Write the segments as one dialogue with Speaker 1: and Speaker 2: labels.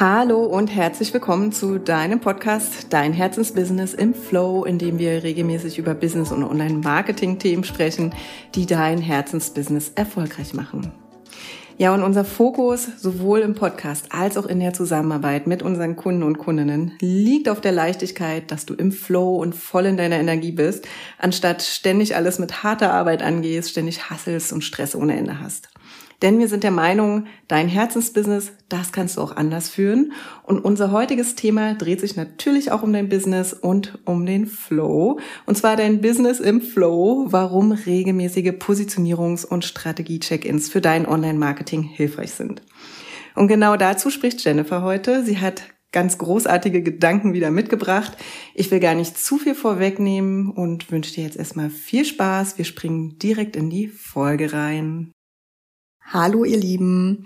Speaker 1: Hallo und herzlich willkommen zu deinem Podcast Dein Herzensbusiness im Flow, in dem wir regelmäßig über Business- und Online-Marketing-Themen sprechen, die dein Herzensbusiness erfolgreich machen. Ja, und unser Fokus sowohl im Podcast als auch in der Zusammenarbeit mit unseren Kunden und Kundinnen liegt auf der Leichtigkeit, dass du im Flow und voll in deiner Energie bist, anstatt ständig alles mit harter Arbeit angehst, ständig hasselst und Stress ohne Ende hast. Denn wir sind der Meinung, dein Herzensbusiness, das kannst du auch anders führen. Und unser heutiges Thema dreht sich natürlich auch um dein Business und um den Flow. Und zwar dein Business im Flow, warum regelmäßige Positionierungs- und Strategie-Check-ins für dein Online-Marketing hilfreich sind. Und genau dazu spricht Jennifer heute. Sie hat ganz großartige Gedanken wieder mitgebracht. Ich will gar nicht zu viel vorwegnehmen und wünsche dir jetzt erstmal viel Spaß. Wir springen direkt in die Folge rein.
Speaker 2: Hallo ihr Lieben.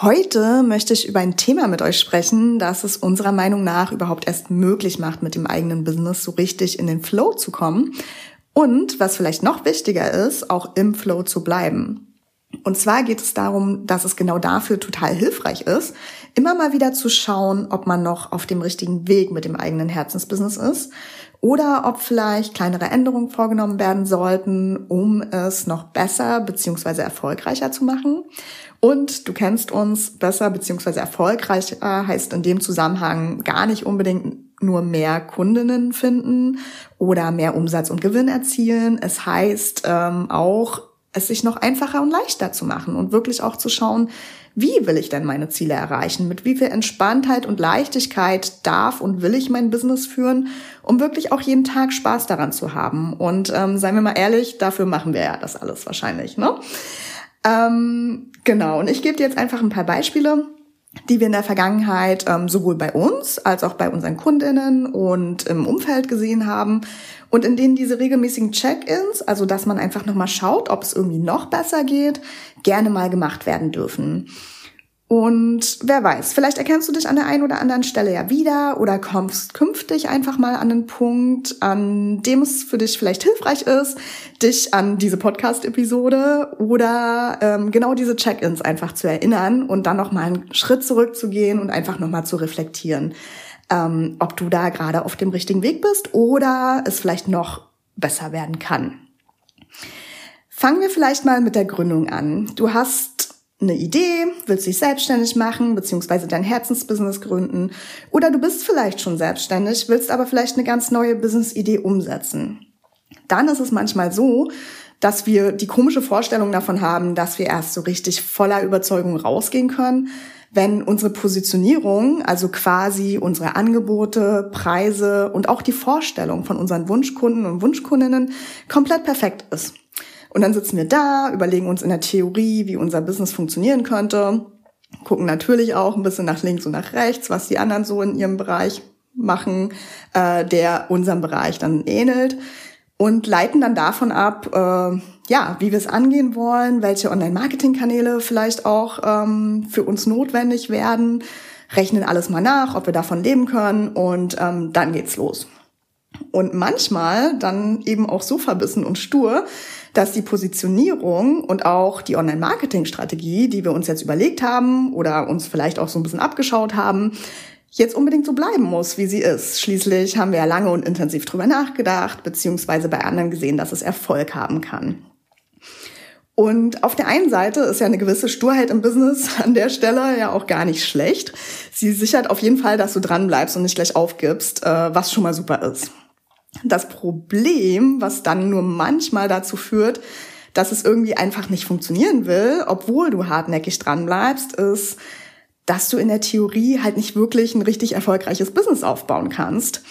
Speaker 2: Heute möchte ich über ein Thema mit euch sprechen, das es unserer Meinung nach überhaupt erst möglich macht, mit dem eigenen Business so richtig in den Flow zu kommen und, was vielleicht noch wichtiger ist, auch im Flow zu bleiben. Und zwar geht es darum, dass es genau dafür total hilfreich ist, immer mal wieder zu schauen, ob man noch auf dem richtigen Weg mit dem eigenen Herzensbusiness ist oder ob vielleicht kleinere Änderungen vorgenommen werden sollten, um es noch besser beziehungsweise erfolgreicher zu machen. Und du kennst uns besser beziehungsweise erfolgreicher heißt in dem Zusammenhang gar nicht unbedingt nur mehr Kundinnen finden oder mehr Umsatz und Gewinn erzielen. Es heißt ähm, auch, es sich noch einfacher und leichter zu machen und wirklich auch zu schauen, wie will ich denn meine Ziele erreichen? Mit wie viel Entspanntheit und Leichtigkeit darf und will ich mein Business führen, um wirklich auch jeden Tag Spaß daran zu haben? Und ähm, seien wir mal ehrlich, dafür machen wir ja das alles wahrscheinlich, ne? Ähm, genau, und ich gebe dir jetzt einfach ein paar Beispiele, die wir in der Vergangenheit ähm, sowohl bei uns als auch bei unseren Kundinnen und im Umfeld gesehen haben und in denen diese regelmäßigen Check-ins, also dass man einfach nochmal schaut, ob es irgendwie noch besser geht, gerne mal gemacht werden dürfen. Und wer weiß, vielleicht erkennst du dich an der einen oder anderen Stelle ja wieder oder kommst künftig einfach mal an einen Punkt, an dem es für dich vielleicht hilfreich ist, dich an diese Podcast-Episode oder ähm, genau diese Check-ins einfach zu erinnern und dann nochmal einen Schritt zurückzugehen und einfach nochmal zu reflektieren, ähm, ob du da gerade auf dem richtigen Weg bist oder es vielleicht noch besser werden kann. Fangen wir vielleicht mal mit der Gründung an. Du hast eine Idee, willst dich selbstständig machen, beziehungsweise dein Herzensbusiness gründen. Oder du bist vielleicht schon selbstständig, willst aber vielleicht eine ganz neue Business-Idee umsetzen. Dann ist es manchmal so, dass wir die komische Vorstellung davon haben, dass wir erst so richtig voller Überzeugung rausgehen können, wenn unsere Positionierung, also quasi unsere Angebote, Preise und auch die Vorstellung von unseren Wunschkunden und Wunschkundinnen komplett perfekt ist. Und dann sitzen wir da, überlegen uns in der Theorie, wie unser Business funktionieren könnte, gucken natürlich auch ein bisschen nach links und nach rechts, was die anderen so in ihrem Bereich machen, äh, der unserem Bereich dann ähnelt und leiten dann davon ab, äh, ja, wie wir es angehen wollen, welche Online-Marketing-Kanäle vielleicht auch ähm, für uns notwendig werden, rechnen alles mal nach, ob wir davon leben können und ähm, dann geht's los. Und manchmal dann eben auch so verbissen und stur, dass die Positionierung und auch die Online-Marketing-Strategie, die wir uns jetzt überlegt haben oder uns vielleicht auch so ein bisschen abgeschaut haben, jetzt unbedingt so bleiben muss, wie sie ist. Schließlich haben wir ja lange und intensiv drüber nachgedacht, beziehungsweise bei anderen gesehen, dass es Erfolg haben kann. Und auf der einen Seite ist ja eine gewisse Sturheit im Business an der Stelle ja auch gar nicht schlecht. Sie sichert auf jeden Fall, dass du dran bleibst und nicht gleich aufgibst, äh, was schon mal super ist. Das Problem, was dann nur manchmal dazu führt, dass es irgendwie einfach nicht funktionieren will, obwohl du hartnäckig dran bleibst, ist, dass du in der Theorie halt nicht wirklich ein richtig erfolgreiches Business aufbauen kannst.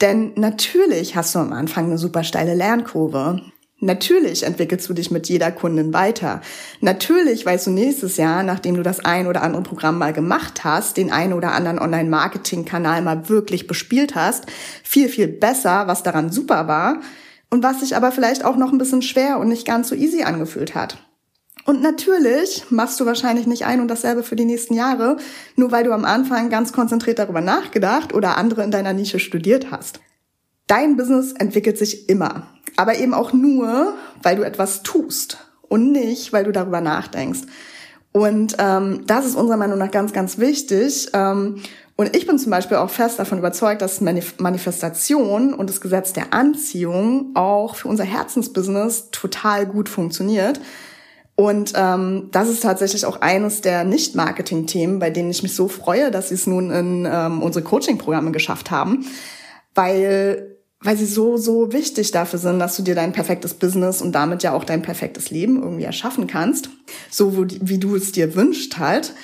Speaker 2: Denn natürlich hast du am Anfang eine super steile Lernkurve. Natürlich entwickelst du dich mit jeder Kundin weiter. Natürlich weißt du nächstes Jahr, nachdem du das ein oder andere Programm mal gemacht hast, den ein oder anderen Online-Marketing-Kanal mal wirklich bespielt hast, viel, viel besser, was daran super war und was sich aber vielleicht auch noch ein bisschen schwer und nicht ganz so easy angefühlt hat. Und natürlich machst du wahrscheinlich nicht ein und dasselbe für die nächsten Jahre, nur weil du am Anfang ganz konzentriert darüber nachgedacht oder andere in deiner Nische studiert hast. Dein Business entwickelt sich immer, aber eben auch nur, weil du etwas tust und nicht, weil du darüber nachdenkst. Und ähm, das ist unserer Meinung nach ganz, ganz wichtig. Ähm, und ich bin zum Beispiel auch fest davon überzeugt, dass Manifestation und das Gesetz der Anziehung auch für unser Herzensbusiness total gut funktioniert. Und ähm, das ist tatsächlich auch eines der Nicht-Marketing-Themen, bei denen ich mich so freue, dass sie es nun in ähm, unsere Coaching-Programme geschafft haben, weil weil sie so so wichtig dafür sind, dass du dir dein perfektes Business und damit ja auch dein perfektes Leben irgendwie erschaffen kannst, so wie, du es dir wünscht halt.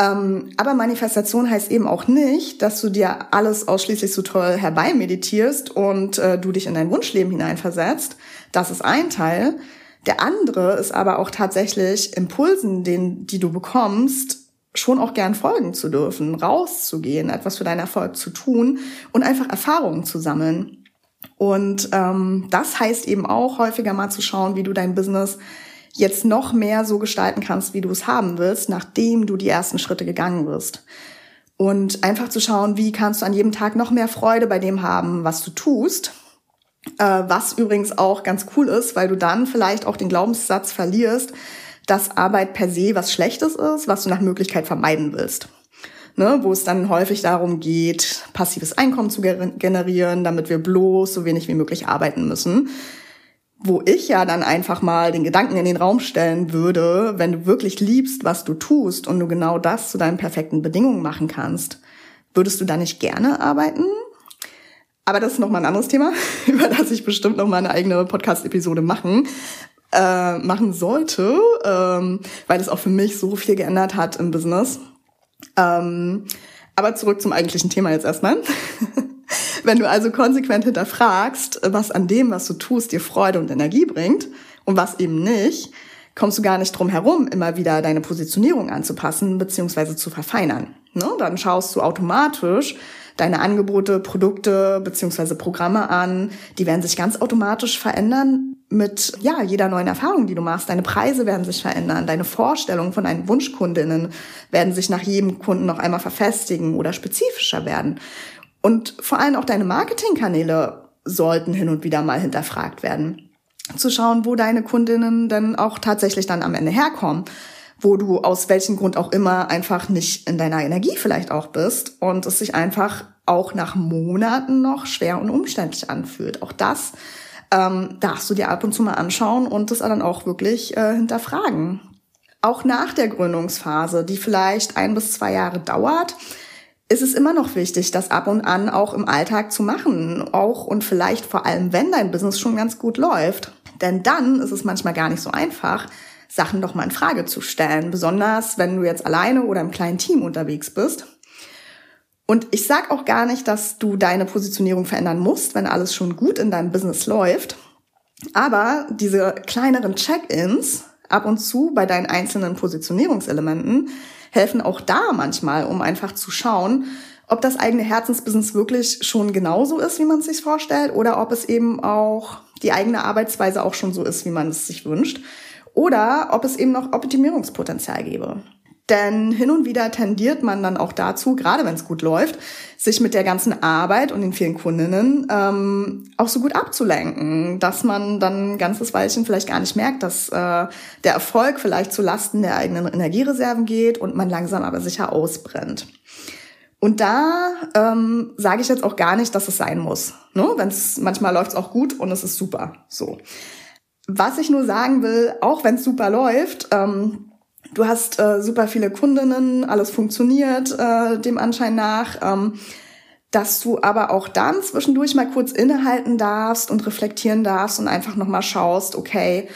Speaker 2: Ähm, aber Manifestation heißt eben auch nicht, dass du dir alles ausschließlich so toll herbeimeditierst und äh, du dich in dein Wunschleben hineinversetzt. Das ist ein Teil. Der andere ist aber auch tatsächlich Impulsen, den, die du bekommst, schon auch gern folgen zu dürfen, rauszugehen, etwas für deinen Erfolg zu tun und einfach Erfahrungen zu sammeln. Und ähm, das heißt eben auch häufiger mal zu schauen, wie du dein Business jetzt noch mehr so gestalten kannst, wie du es haben willst, nachdem du die ersten Schritte gegangen wirst. Und einfach zu schauen, wie kannst du an jedem Tag noch mehr Freude bei dem haben, was du tust. Äh, was übrigens auch ganz cool ist, weil du dann vielleicht auch den Glaubenssatz verlierst, dass Arbeit per se was Schlechtes ist, was du nach Möglichkeit vermeiden willst. Ne, wo es dann häufig darum geht, passives Einkommen zu generieren, damit wir bloß so wenig wie möglich arbeiten müssen wo ich ja dann einfach mal den Gedanken in den Raum stellen würde, wenn du wirklich liebst, was du tust und du genau das zu deinen perfekten Bedingungen machen kannst, würdest du da nicht gerne arbeiten? Aber das ist nochmal ein anderes Thema, über das ich bestimmt nochmal eine eigene Podcast-Episode machen, äh, machen sollte, ähm, weil es auch für mich so viel geändert hat im Business. Ähm, aber zurück zum eigentlichen Thema jetzt erstmal. Wenn du also konsequent hinterfragst, was an dem, was du tust, dir Freude und Energie bringt und was eben nicht, kommst du gar nicht drum herum, immer wieder deine Positionierung anzupassen bzw. zu verfeinern. Ne? Dann schaust du automatisch deine Angebote, Produkte bzw. Programme an. Die werden sich ganz automatisch verändern mit ja jeder neuen Erfahrung, die du machst. Deine Preise werden sich verändern, deine Vorstellungen von deinen Wunschkundinnen werden sich nach jedem Kunden noch einmal verfestigen oder spezifischer werden. Und vor allem auch deine Marketingkanäle sollten hin und wieder mal hinterfragt werden. Zu schauen, wo deine Kundinnen dann auch tatsächlich dann am Ende herkommen. Wo du aus welchem Grund auch immer einfach nicht in deiner Energie vielleicht auch bist und es sich einfach auch nach Monaten noch schwer und umständlich anfühlt. Auch das ähm, darfst du dir ab und zu mal anschauen und das dann auch wirklich äh, hinterfragen. Auch nach der Gründungsphase, die vielleicht ein bis zwei Jahre dauert, ist es immer noch wichtig, das ab und an auch im Alltag zu machen. Auch und vielleicht vor allem, wenn dein Business schon ganz gut läuft. Denn dann ist es manchmal gar nicht so einfach, Sachen noch mal in Frage zu stellen. Besonders, wenn du jetzt alleine oder im kleinen Team unterwegs bist. Und ich sag auch gar nicht, dass du deine Positionierung verändern musst, wenn alles schon gut in deinem Business läuft. Aber diese kleineren Check-ins ab und zu bei deinen einzelnen Positionierungselementen helfen auch da manchmal, um einfach zu schauen, ob das eigene Herzensbusiness wirklich schon genauso ist, wie man es sich vorstellt, oder ob es eben auch die eigene Arbeitsweise auch schon so ist, wie man es sich wünscht, oder ob es eben noch Optimierungspotenzial gäbe. Denn hin und wieder tendiert man dann auch dazu, gerade wenn es gut läuft, sich mit der ganzen Arbeit und den vielen Kundinnen ähm, auch so gut abzulenken, dass man dann ein ganzes Weilchen vielleicht gar nicht merkt, dass äh, der Erfolg vielleicht zu Lasten der eigenen Energiereserven geht und man langsam aber sicher ausbrennt. Und da ähm, sage ich jetzt auch gar nicht, dass es sein muss. Ne? Wenn's, manchmal läuft es auch gut und es ist super. So. Was ich nur sagen will, auch wenn es super läuft, ähm, Du hast äh, super viele Kundinnen, alles funktioniert äh, dem Anschein nach, ähm, dass du aber auch dann zwischendurch mal kurz innehalten darfst und reflektieren darfst und einfach nochmal schaust, okay,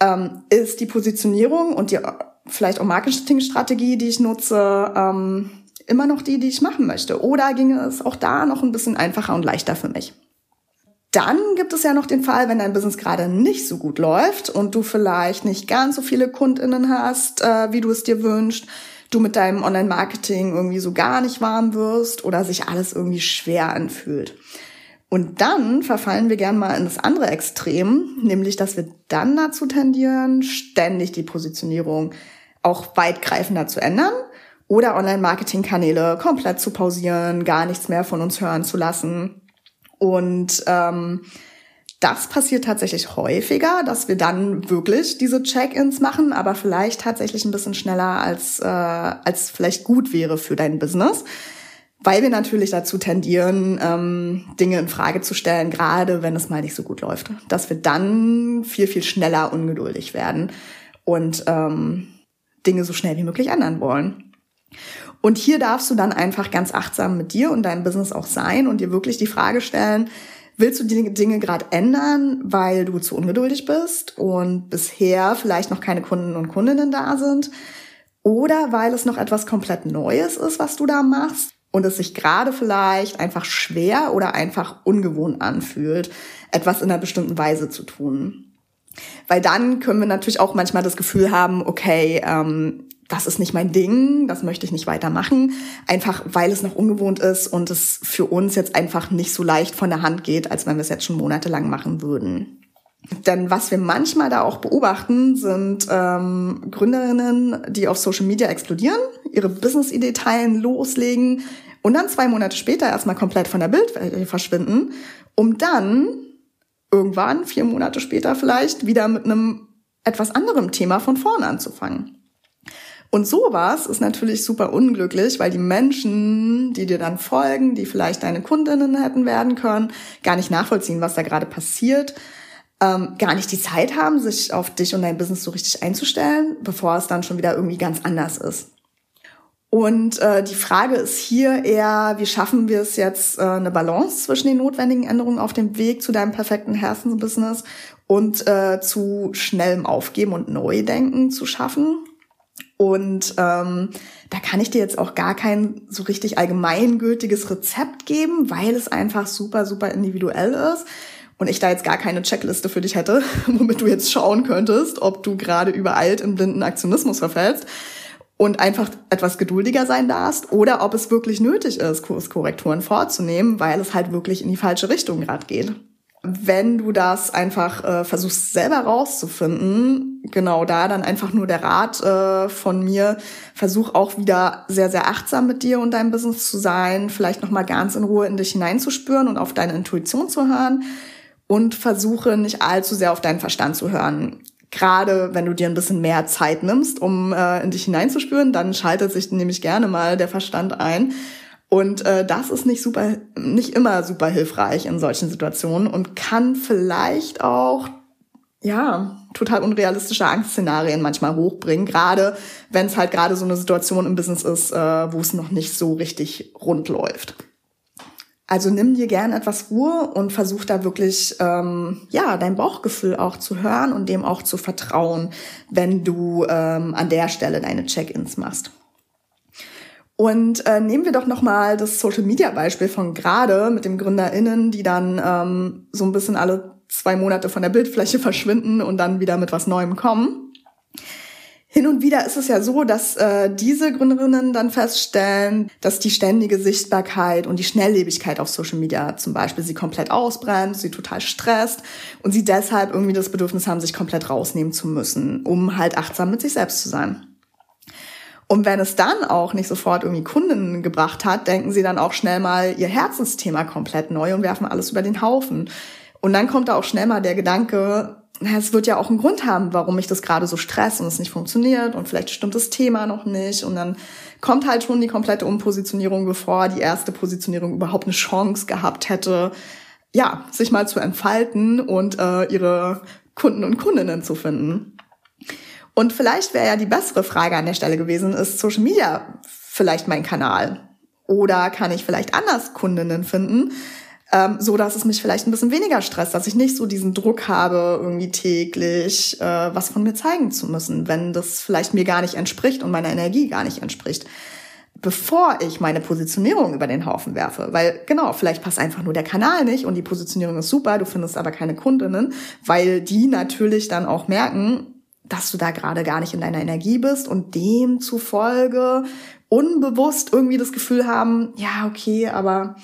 Speaker 2: ähm, ist die Positionierung und die vielleicht auch Marketingstrategie, die ich nutze, ähm, immer noch die, die ich machen möchte? Oder ginge es auch da noch ein bisschen einfacher und leichter für mich? Dann gibt es ja noch den Fall, wenn dein Business gerade nicht so gut läuft und du vielleicht nicht ganz so viele Kundinnen hast, äh, wie du es dir wünschst, du mit deinem Online-Marketing irgendwie so gar nicht warm wirst oder sich alles irgendwie schwer anfühlt. Und dann verfallen wir gern mal in das andere Extrem, nämlich dass wir dann dazu tendieren, ständig die Positionierung auch weitgreifender zu ändern oder Online-Marketing-Kanäle komplett zu pausieren, gar nichts mehr von uns hören zu lassen und ähm, Das passiert tatsächlich häufiger, dass wir dann wirklich diese Check-ins machen, aber vielleicht tatsächlich ein bisschen schneller als, äh, als vielleicht gut wäre für dein Business weil wir natürlich dazu tendieren, ähm, Dinge in Frage zu stellen, gerade wenn es mal nicht so gut läuft, dass wir dann viel viel schneller ungeduldig werden und ähm, Dinge so schnell wie möglich ändern wollen. Und hier darfst du dann einfach ganz achtsam mit dir und deinem Business auch sein und dir wirklich die Frage stellen, willst du die Dinge gerade ändern, weil du zu ungeduldig bist und bisher vielleicht noch keine Kunden und Kundinnen da sind? Oder weil es noch etwas komplett Neues ist, was du da machst und es sich gerade vielleicht einfach schwer oder einfach ungewohnt anfühlt, etwas in einer bestimmten Weise zu tun. Weil dann können wir natürlich auch manchmal das Gefühl haben, okay, ähm, das ist nicht mein Ding, das möchte ich nicht weitermachen, einfach weil es noch ungewohnt ist und es für uns jetzt einfach nicht so leicht von der Hand geht, als wenn wir es jetzt schon monatelang machen würden. Denn was wir manchmal da auch beobachten, sind ähm, Gründerinnen, die auf Social Media explodieren, ihre Business-Idee teilen, loslegen und dann zwei Monate später erstmal komplett von der Bildfläche verschwinden, um dann irgendwann, vier Monate später vielleicht, wieder mit einem etwas anderem Thema von vorne anzufangen. Und sowas ist natürlich super unglücklich, weil die Menschen, die dir dann folgen, die vielleicht deine Kundinnen hätten werden können, gar nicht nachvollziehen, was da gerade passiert, ähm, gar nicht die Zeit haben, sich auf dich und dein Business so richtig einzustellen, bevor es dann schon wieder irgendwie ganz anders ist. Und äh, die Frage ist hier eher, wie schaffen wir es jetzt, äh, eine Balance zwischen den notwendigen Änderungen auf dem Weg zu deinem perfekten Herzensbusiness und äh, zu schnellem Aufgeben und Neudenken zu schaffen. Und ähm, da kann ich dir jetzt auch gar kein so richtig allgemeingültiges Rezept geben, weil es einfach super, super individuell ist. Und ich da jetzt gar keine Checkliste für dich hätte, womit du jetzt schauen könntest, ob du gerade übereilt in blinden Aktionismus verfällst und einfach etwas geduldiger sein darfst oder ob es wirklich nötig ist, Kurskorrekturen vorzunehmen, weil es halt wirklich in die falsche Richtung gerade geht. Wenn du das einfach äh, versuchst selber rauszufinden, genau da dann einfach nur der Rat äh, von mir, versuch auch wieder sehr sehr achtsam mit dir und deinem Business zu sein, vielleicht noch mal ganz in Ruhe in dich hineinzuspüren und auf deine Intuition zu hören und versuche nicht allzu sehr auf deinen Verstand zu hören. Gerade wenn du dir ein bisschen mehr Zeit nimmst, um äh, in dich hineinzuspüren, dann schaltet sich nämlich gerne mal der Verstand ein. Und äh, das ist nicht super, nicht immer super hilfreich in solchen Situationen und kann vielleicht auch ja total unrealistische Angstszenarien manchmal hochbringen, gerade wenn es halt gerade so eine Situation im Business ist, äh, wo es noch nicht so richtig rund läuft. Also nimm dir gern etwas Ruhe und versuch da wirklich, ähm, ja, dein Bauchgefühl auch zu hören und dem auch zu vertrauen, wenn du ähm, an der Stelle deine Check-ins machst. Und äh, nehmen wir doch nochmal das Social-Media-Beispiel von gerade mit den GründerInnen, die dann ähm, so ein bisschen alle zwei Monate von der Bildfläche verschwinden und dann wieder mit was Neuem kommen. Hin und wieder ist es ja so, dass äh, diese Gründerinnen dann feststellen, dass die ständige Sichtbarkeit und die Schnelllebigkeit auf Social Media zum Beispiel sie komplett ausbremst, sie total stresst und sie deshalb irgendwie das Bedürfnis haben, sich komplett rausnehmen zu müssen, um halt achtsam mit sich selbst zu sein. Und wenn es dann auch nicht sofort irgendwie Kunden gebracht hat, denken sie dann auch schnell mal ihr Herzensthema komplett neu und werfen alles über den Haufen. Und dann kommt da auch schnell mal der Gedanke, es wird ja auch einen Grund haben, warum mich das gerade so stresst und es nicht funktioniert und vielleicht stimmt das Thema noch nicht und dann kommt halt schon die komplette Umpositionierung, bevor die erste Positionierung überhaupt eine Chance gehabt hätte, ja, sich mal zu entfalten und äh, ihre Kunden und Kundinnen zu finden. Und vielleicht wäre ja die bessere Frage an der Stelle gewesen, ist Social Media vielleicht mein Kanal? Oder kann ich vielleicht anders Kundinnen finden? ähm, so dass es mich vielleicht ein bisschen weniger stresst, dass ich nicht so diesen Druck habe, irgendwie täglich äh, was von mir zeigen zu müssen, wenn das vielleicht mir gar nicht entspricht und meiner Energie gar nicht entspricht bevor ich meine Positionierung über den Haufen werfe. Weil genau, vielleicht passt einfach nur der Kanal nicht und die Positionierung ist super, du findest aber keine Kundinnen, weil die natürlich dann auch merken, dass du da gerade gar nicht in deiner Energie bist und demzufolge unbewusst irgendwie das Gefühl haben, ja, okay, aber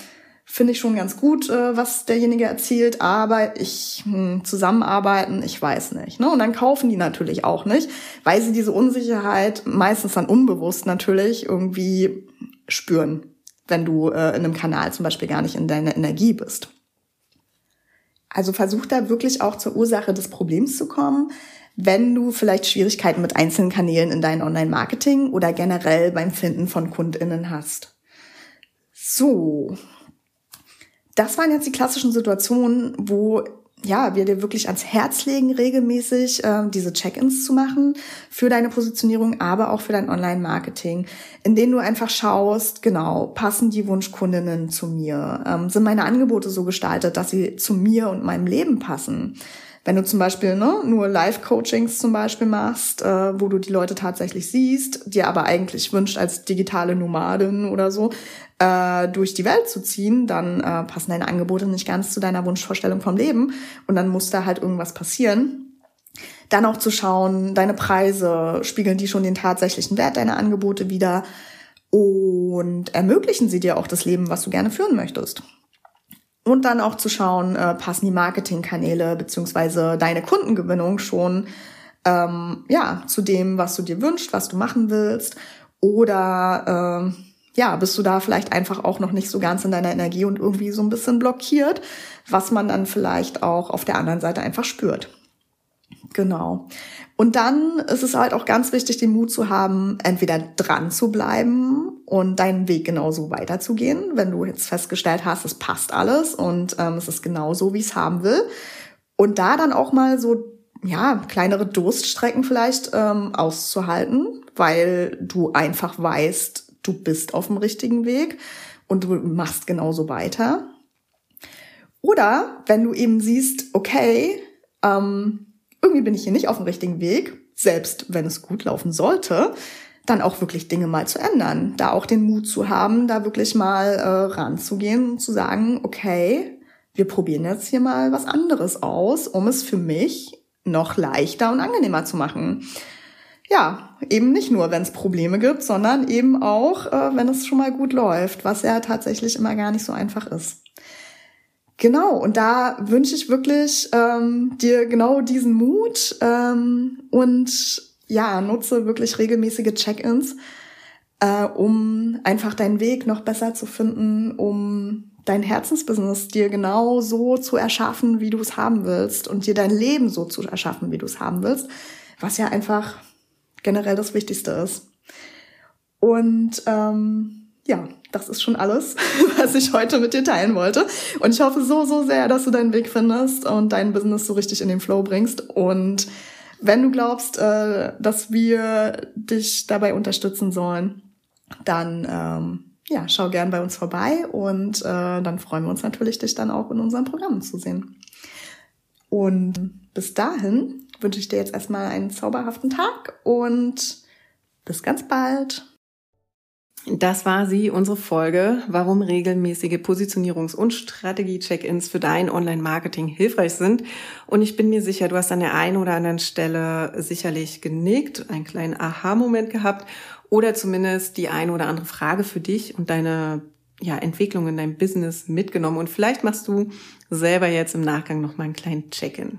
Speaker 2: finde ich schon ganz gut, äh, was derjenige erzielt, aber ich hm, zusammenarbeiten, ich weiß nicht. Ne? Und dann kaufen die natürlich auch nicht, weil sie diese Unsicherheit meistens dann unbewusst natürlich irgendwie spüren, wenn du äh, in einem Kanal zum Beispiel gar nicht in deiner Energie bist. Also versuch da wirklich auch zur Ursache des Problems zu kommen, wenn du vielleicht Schwierigkeiten mit einzelnen Kanälen in deinem Online-Marketing oder generell beim Finden von KundInnen hast. So. Das waren jetzt die klassischen Situationen, wo ja, wir dir wirklich ans Herz legen, regelmäßig äh, diese Check-ins zu machen für deine Positionierung, aber auch für dein Online-Marketing, in denen du einfach schaust, genau, passen die Wunschkundinnen zu mir? Ähm, sind meine Angebote so gestaltet, dass sie zu mir und meinem Leben passen? Wenn du zum Beispiel ne, nur Live-Coachings zum Beispiel machst, äh, wo du die Leute tatsächlich siehst, dir aber eigentlich wünscht, als digitale Nomadin oder so, äh, durch die Welt zu ziehen, dann äh, passen deine Angebote nicht ganz zu deiner Wunschvorstellung vom Leben und dann muss da halt irgendwas passieren. Dann auch zu schauen, deine Preise, spiegeln die schon den tatsächlichen Wert deiner Angebote wieder und ermöglichen sie dir auch das Leben, was du gerne führen möchtest. Und dann auch zu schauen, äh, passen die Marketingkanäle beziehungsweise deine Kundengewinnung schon ähm, ja zu dem, was du dir wünschst, was du machen willst, oder äh, ja, bist du da vielleicht einfach auch noch nicht so ganz in deiner Energie und irgendwie so ein bisschen blockiert, was man dann vielleicht auch auf der anderen Seite einfach spürt. Genau. Und dann ist es halt auch ganz wichtig, den Mut zu haben, entweder dran zu bleiben und deinen Weg genauso weiterzugehen, wenn du jetzt festgestellt hast, es passt alles und ähm, es ist genau so, wie es haben will. Und da dann auch mal so, ja, kleinere Durststrecken vielleicht ähm, auszuhalten, weil du einfach weißt, du bist auf dem richtigen Weg und du machst genauso weiter. Oder wenn du eben siehst, okay, ähm, irgendwie bin ich hier nicht auf dem richtigen Weg, selbst wenn es gut laufen sollte, dann auch wirklich Dinge mal zu ändern. Da auch den Mut zu haben, da wirklich mal äh, ranzugehen und zu sagen, okay, wir probieren jetzt hier mal was anderes aus, um es für mich noch leichter und angenehmer zu machen ja, eben nicht nur, wenn es Probleme gibt, sondern eben auch, äh, wenn es schon mal gut läuft, was ja tatsächlich immer gar nicht so einfach ist. Genau, und da wünsche ich wirklich ähm, dir genau diesen Mut ähm, und ja, nutze wirklich regelmäßige Check-ins, äh, um einfach deinen Weg noch besser zu finden, um dein Herzensbusiness dir genau so zu erschaffen, wie du es haben willst und dir dein Leben so zu erschaffen, wie du es haben willst, was ja einfach generell das Wichtigste ist. Und ähm, ja, das ist schon alles, was ich heute mit dir teilen wollte. Und ich hoffe so, so sehr, dass du deinen Weg findest und dein Business so richtig in den Flow bringst. Und wenn du glaubst, äh, dass wir dich dabei unterstützen sollen, dann ähm, ja, schau gern bei uns vorbei und äh, dann freuen wir uns natürlich, dich dann auch in unseren Programmen zu sehen. Und bis dahin wünsche ich dir jetzt erstmal einen zauberhaften Tag und bis ganz bald.
Speaker 1: Das war sie, unsere Folge, warum regelmäßige Positionierungs- und Strategie-Check-ins für dein Online-Marketing hilfreich sind. Und ich bin mir sicher, du hast an der einen oder anderen Stelle sicherlich genickt, einen kleinen Aha-Moment gehabt oder zumindest die eine oder andere Frage für dich und deine ja, Entwicklung in deinem Business mitgenommen. Und vielleicht machst du selber jetzt im Nachgang nochmal einen kleinen Check-in.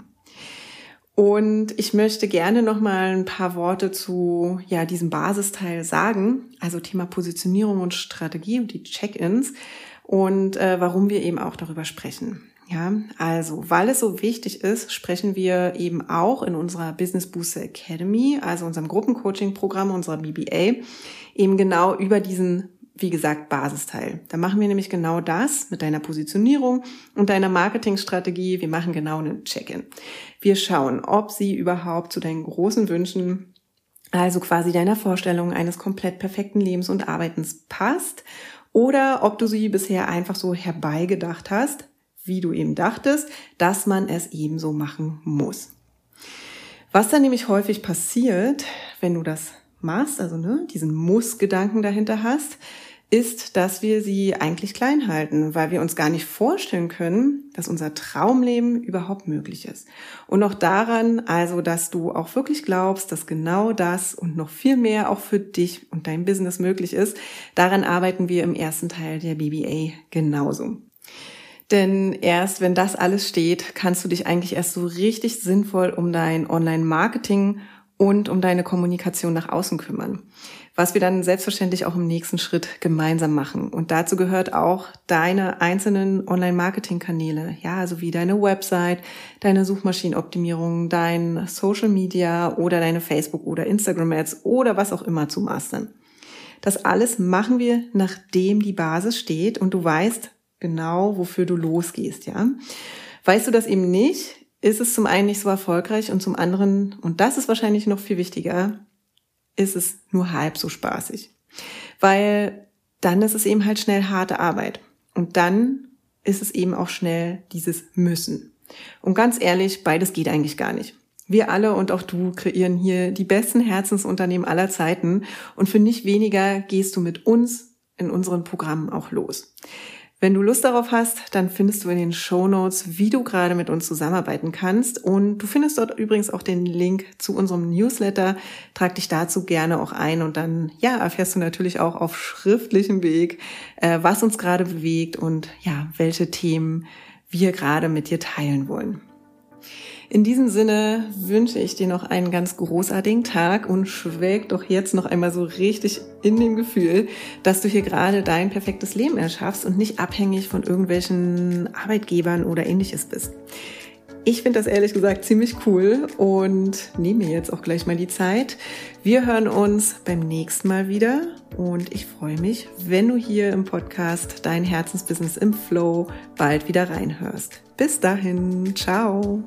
Speaker 1: Und ich möchte gerne noch mal ein paar Worte zu ja diesem Basisteil sagen, also Thema Positionierung und Strategie und die Check-ins und äh, warum wir eben auch darüber sprechen. Ja, also weil es so wichtig ist, sprechen wir eben auch in unserer Business Booster Academy, also unserem Gruppencoaching-Programm, unserer BBA, eben genau über diesen wie gesagt, Basisteil. Da machen wir nämlich genau das mit deiner Positionierung und deiner Marketingstrategie. Wir machen genau einen Check-in. Wir schauen, ob sie überhaupt zu deinen großen Wünschen, also quasi deiner Vorstellung eines komplett perfekten Lebens und Arbeitens passt oder ob du sie bisher einfach so herbeigedacht hast, wie du eben dachtest, dass man es eben so machen muss. Was dann nämlich häufig passiert, wenn du das machst, also ne, diesen Muss-Gedanken dahinter hast, ist, dass wir sie eigentlich klein halten, weil wir uns gar nicht vorstellen können, dass unser Traumleben überhaupt möglich ist. Und noch daran, also, dass du auch wirklich glaubst, dass genau das und noch viel mehr auch für dich und dein Business möglich ist, daran arbeiten wir im ersten Teil der BBA genauso. Denn erst wenn das alles steht, kannst du dich eigentlich erst so richtig sinnvoll um dein Online-Marketing und um deine Kommunikation nach außen kümmern. Was wir dann selbstverständlich auch im nächsten Schritt gemeinsam machen. Und dazu gehört auch deine einzelnen Online-Marketing-Kanäle. Ja, also wie deine Website, deine Suchmaschinenoptimierung, dein Social Media oder deine Facebook oder Instagram Ads oder was auch immer zu mastern. Das alles machen wir, nachdem die Basis steht und du weißt genau, wofür du losgehst, ja. Weißt du das eben nicht, ist es zum einen nicht so erfolgreich und zum anderen, und das ist wahrscheinlich noch viel wichtiger, ist es nur halb so spaßig. Weil dann ist es eben halt schnell harte Arbeit. Und dann ist es eben auch schnell dieses Müssen. Und ganz ehrlich, beides geht eigentlich gar nicht. Wir alle und auch du kreieren hier die besten Herzensunternehmen aller Zeiten und für nicht weniger gehst du mit uns in unseren Programmen auch los. Wenn du Lust darauf hast, dann findest du in den Show Notes, wie du gerade mit uns zusammenarbeiten kannst. Und du findest dort übrigens auch den Link zu unserem Newsletter. Trag dich dazu gerne auch ein und dann, ja, erfährst du natürlich auch auf schriftlichem Weg, äh, was uns gerade bewegt und ja, welche Themen wir gerade mit dir teilen wollen. In diesem Sinne wünsche ich dir noch einen ganz großartigen Tag und schwelg doch jetzt noch einmal so richtig in dem Gefühl, dass du hier gerade dein perfektes Leben erschaffst und nicht abhängig von irgendwelchen Arbeitgebern oder ähnliches bist. Ich finde das ehrlich gesagt ziemlich cool und nehme mir jetzt auch gleich mal die Zeit. Wir hören uns beim nächsten Mal wieder und ich freue mich, wenn du hier im Podcast Dein Herzensbusiness im Flow bald wieder reinhörst. Bis dahin, ciao.